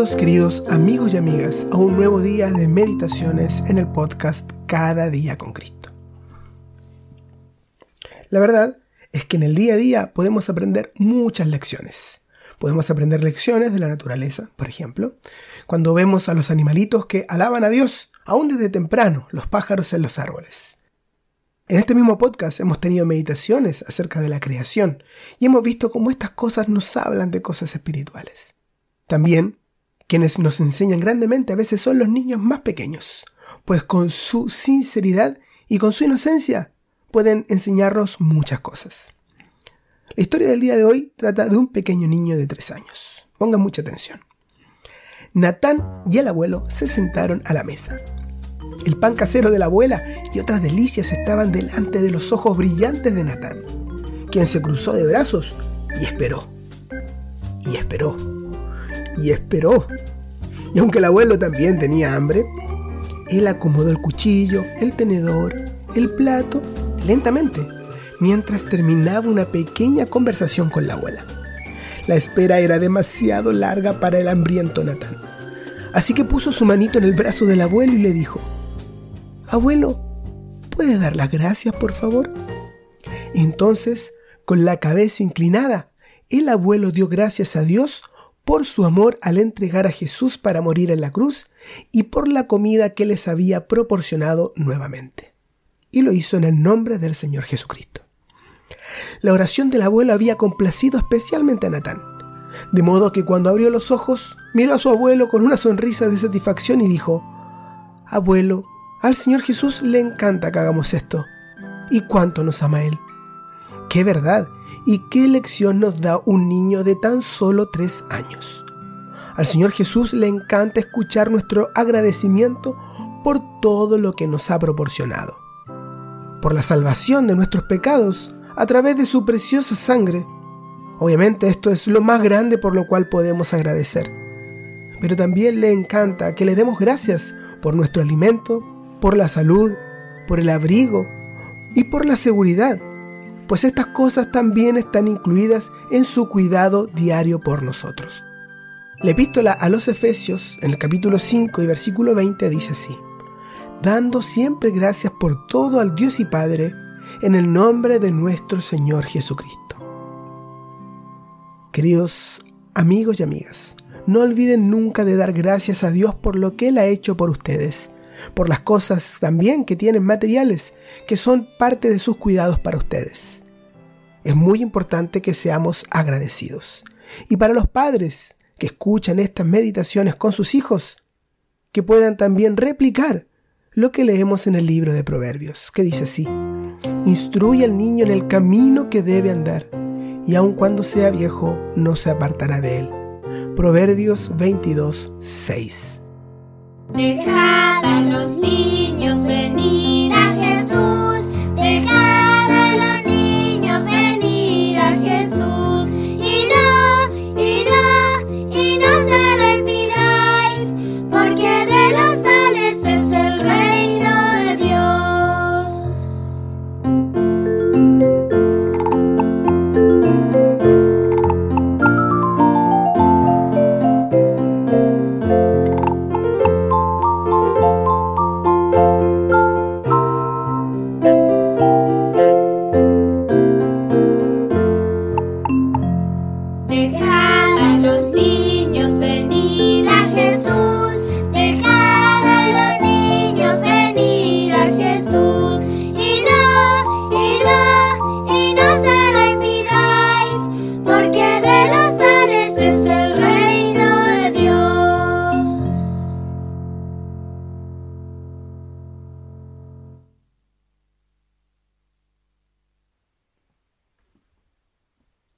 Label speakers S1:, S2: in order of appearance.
S1: Queridos amigos y amigas a un nuevo día de meditaciones en el podcast Cada día con Cristo. La verdad es que en el día a día podemos aprender muchas lecciones. Podemos aprender lecciones de la naturaleza, por ejemplo, cuando vemos a los animalitos que alaban a Dios, aún desde temprano, los pájaros en los árboles. En este mismo podcast hemos tenido meditaciones acerca de la creación y hemos visto cómo estas cosas nos hablan de cosas espirituales. También quienes nos enseñan grandemente a veces son los niños más pequeños, pues con su sinceridad y con su inocencia pueden enseñarnos muchas cosas. La historia del día de hoy trata de un pequeño niño de tres años. Pongan mucha atención. Natán y el abuelo se sentaron a la mesa. El pan casero de la abuela y otras delicias estaban delante de los ojos brillantes de Natán, quien se cruzó de brazos y esperó. Y esperó. Y esperó. Y aunque el abuelo también tenía hambre, él acomodó el cuchillo, el tenedor, el plato, lentamente, mientras terminaba una pequeña conversación con la abuela. La espera era demasiado larga para el hambriento Natán. Así que puso su manito en el brazo del abuelo y le dijo, Abuelo, ¿puede dar las gracias, por favor? Entonces, con la cabeza inclinada, el abuelo dio gracias a Dios por su amor al entregar a Jesús para morir en la cruz y por la comida que les había proporcionado nuevamente. Y lo hizo en el nombre del Señor Jesucristo. La oración del abuelo había complacido especialmente a Natán, de modo que cuando abrió los ojos, miró a su abuelo con una sonrisa de satisfacción y dijo, Abuelo, al Señor Jesús le encanta que hagamos esto. ¿Y cuánto nos ama Él? ¡Qué verdad! ¿Y qué lección nos da un niño de tan solo tres años? Al Señor Jesús le encanta escuchar nuestro agradecimiento por todo lo que nos ha proporcionado. Por la salvación de nuestros pecados a través de su preciosa sangre. Obviamente esto es lo más grande por lo cual podemos agradecer. Pero también le encanta que le demos gracias por nuestro alimento, por la salud, por el abrigo y por la seguridad, pues estas cosas también están incluidas en su cuidado diario por nosotros. La epístola a los Efesios, en el capítulo 5 y versículo 20, dice así, dando siempre gracias por todo al Dios y Padre, en el nombre de nuestro Señor Jesucristo. Queridos amigos y amigas, no olviden nunca de dar gracias a Dios por lo que Él ha hecho por ustedes, por las cosas también que tienen materiales, que son parte de sus cuidados para ustedes. Es muy importante que seamos agradecidos. Y para los padres que escuchan estas meditaciones con sus hijos, que puedan también replicar lo que leemos en el libro de Proverbios, que dice así, Instruye al niño en el camino que debe andar, y aun cuando sea viejo no se apartará de él. Proverbios 22, 6.
S2: Dejad a los niños venir los días.